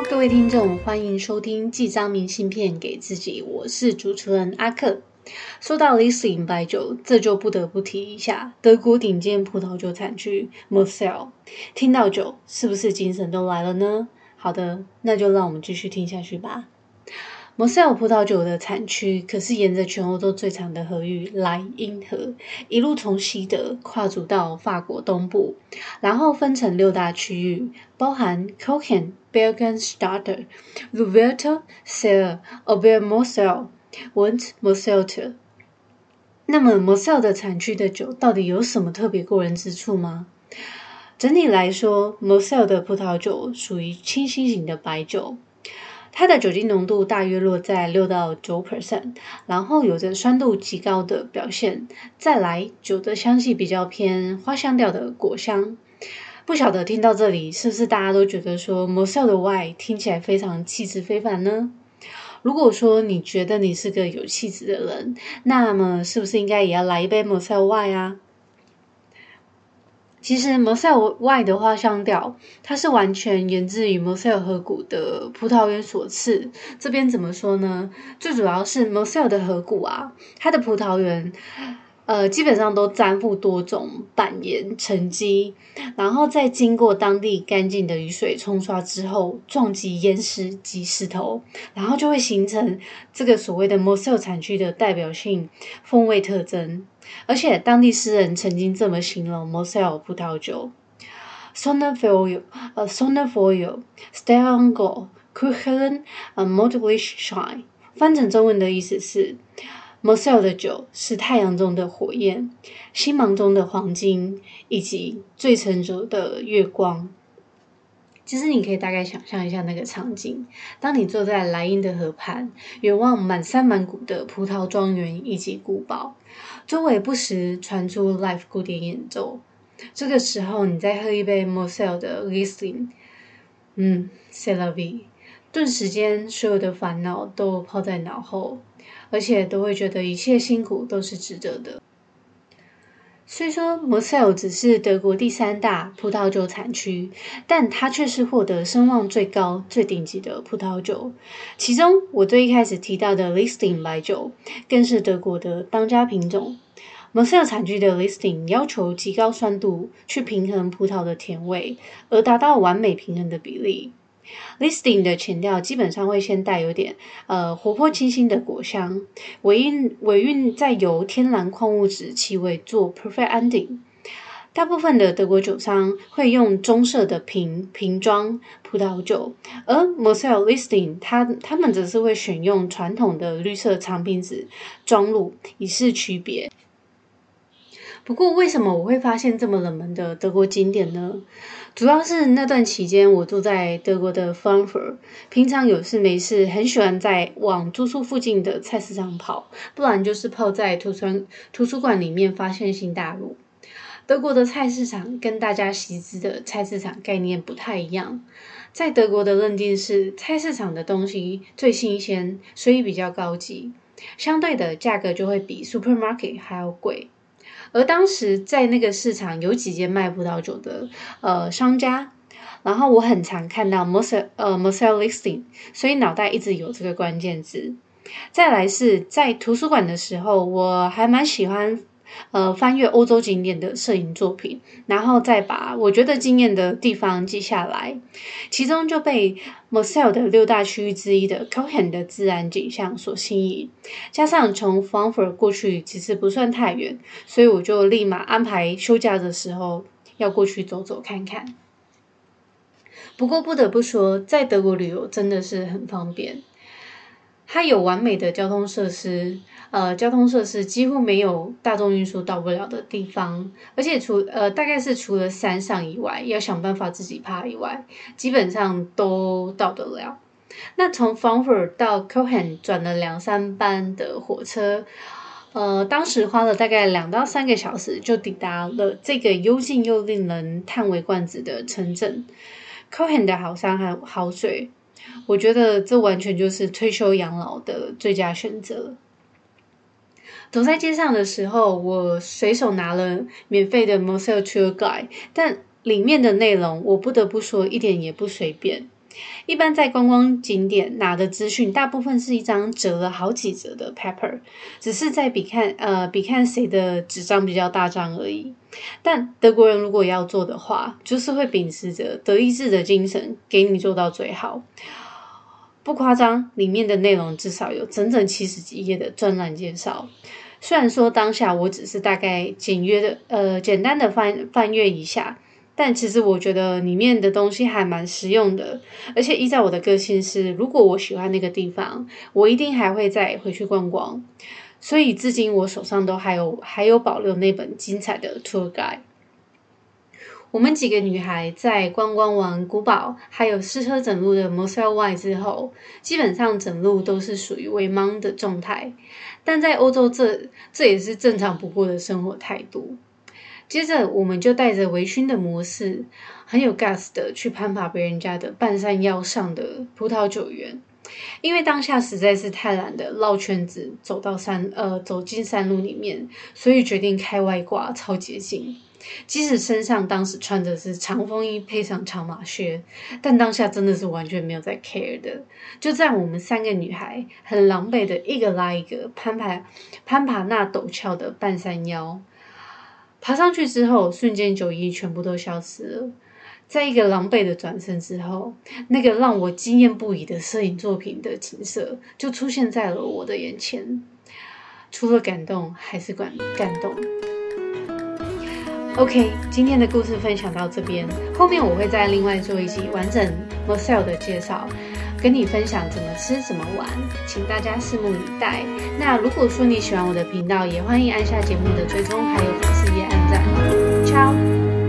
各位听众，欢迎收听寄张明信片给自己，我是主持人阿克。说到李白酒，这就不得不提一下德国顶尖葡萄酒产区 Mosel。听到酒，是不是精神都来了呢？好的，那就让我们继续听下去吧。Moselle 葡萄酒的产区可是沿着全欧洲最长的河域莱茵河，一路从西德跨足到法国东部，然后分成六大区域，包含 c o c h e n Bergenstadter、l u v e r t e s e r Obermosel。Went Moselle。那么 Moselle 的产区的酒到底有什么特别过人之处吗？整体来说，Moselle 的葡萄酒属于清新型的白酒，它的酒精浓度大约落在六到九 percent，然后有着酸度极高的表现。再来，酒的香气比较偏花香调的果香。不晓得听到这里，是不是大家都觉得说 Moselle 的 Y 听起来非常气质非凡呢？如果说你觉得你是个有气质的人，那么是不是应该也要来一杯 Moselle Y 啊？其实 Moselle Y 的花香调，它是完全源自于 Moselle 河谷的葡萄园所赐。这边怎么说呢？最主要是 Moselle 的河谷啊，它的葡萄园。呃，基本上都粘附多种板岩沉积，然后再经过当地干净的雨水冲刷之后，撞击岩石及石头，然后就会形成这个所谓的 Moselle 产区的代表性风味特征。而且当地诗人曾经这么形容 Moselle 葡萄酒：Sonnefoil，呃，Sonnefoil，Stellango，Kuchen，呃，Modelishine。翻成中文的意思是。Moselle 的酒是太阳中的火焰，星芒中的黄金，以及最沉着的月光。其实你可以大概想象一下那个场景：当你坐在莱茵的河畔，远望满山满谷的葡萄庄园以及古堡，周围不时传出 live 古典演奏。这个时候，你再喝一杯 Moselle 的 Riesling，嗯，C'est la vie，顿时间所有的烦恼都抛在脑后。而且都会觉得一切辛苦都是值得的。虽说 Moselle 只是德国第三大葡萄酒产区，但它却是获得声望最高、最顶级的葡萄酒。其中，我最一开始提到的 Listing 白酒，更是德国的当家品种。Moselle 产区的 Listing 要求极高酸度，去平衡葡萄的甜味，而达到完美平衡的比例。Listing 的前调基本上会先带有点呃活泼清新的果香，尾韵尾韵再由天然矿物质气味做 perfect ending。大部分的德国酒商会用棕色的瓶瓶装葡萄酒，而 Moselle Listing 它他们则是会选用传统的绿色长瓶子装入，以示区别。不过，为什么我会发现这么冷门的德国景点呢？主要是那段期间我住在德国的 Frankfurt，平常有事没事很喜欢在往住宿附近的菜市场跑，不然就是泡在图书图书馆里面发现新大陆。德国的菜市场跟大家习知的菜市场概念不太一样，在德国的认定是菜市场的东西最新鲜，所以比较高级，相对的价格就会比 supermarket 还要贵。而当时在那个市场有几间卖葡萄酒的呃商家，然后我很常看到 Mosel 呃 Moselle Listing，所以脑袋一直有这个关键字。再来是在图书馆的时候，我还蛮喜欢。呃，翻阅欧洲景点的摄影作品，然后再把我觉得惊艳的地方记下来，其中就被 Moselle 的六大区域之一的 c o h e n 的自然景象所吸引，加上从 f r a n f u r t 过去其实不算太远，所以我就立马安排休假的时候要过去走走看看。不过不得不说，在德国旅游真的是很方便。它有完美的交通设施，呃，交通设施几乎没有大众运输到不了的地方，而且除呃大概是除了山上以外，要想办法自己爬以外，基本上都到得了。那从 f r a n f u r t 到 Cohen 转了两三班的火车，呃，当时花了大概两到三个小时就抵达了这个幽静又令人叹为观止的城镇。Cohen 的好山和好水。我觉得这完全就是退休养老的最佳选择。走在街上的时候，我随手拿了免费的 mosell tour Guide，但里面的内容我不得不说一点也不随便。一般在观光景点拿的资讯，大部分是一张折了好几折的 paper，只是在比看呃比看谁的纸张比较大张而已。但德国人如果要做的话，就是会秉持着德意志的精神，给你做到最好。不夸张，里面的内容至少有整整七十几页的专栏介绍。虽然说当下我只是大概简约的呃简单的翻翻阅一下。但其实我觉得里面的东西还蛮实用的，而且依照我的个性是，如果我喜欢那个地方，我一定还会再回去逛逛。所以至今我手上都还有还有保留那本精彩的 tour guide。我们几个女孩在观光完古堡，还有试车整路的 Moselle Y 之后，基本上整路都是属于微茫的状态。但在欧洲，这这也是正常不过的生活态度。接着，我们就带着微醺的模式，很有 gas 的去攀爬别人家的半山腰上的葡萄酒园。因为当下实在是太懒的绕圈子走到山呃走进山路里面，所以决定开外挂超捷径。即使身上当时穿的是长风衣配上长马靴，但当下真的是完全没有在 care 的。就在我们三个女孩很狼狈的一个拉一个攀爬攀爬那陡峭的半山腰。爬上去之后，瞬间酒意全部都消失了。在一个狼狈的转身之后，那个让我惊艳不已的摄影作品的景色就出现在了我的眼前。除了感动，还是感感动。OK，今天的故事分享到这边，后面我会再另外做一集完整 Marcel 的介绍。跟你分享怎么吃怎么玩，请大家拭目以待。那如果说你喜欢我的频道，也欢迎按下节目的追踪，还有粉丝也按赞。Ciao。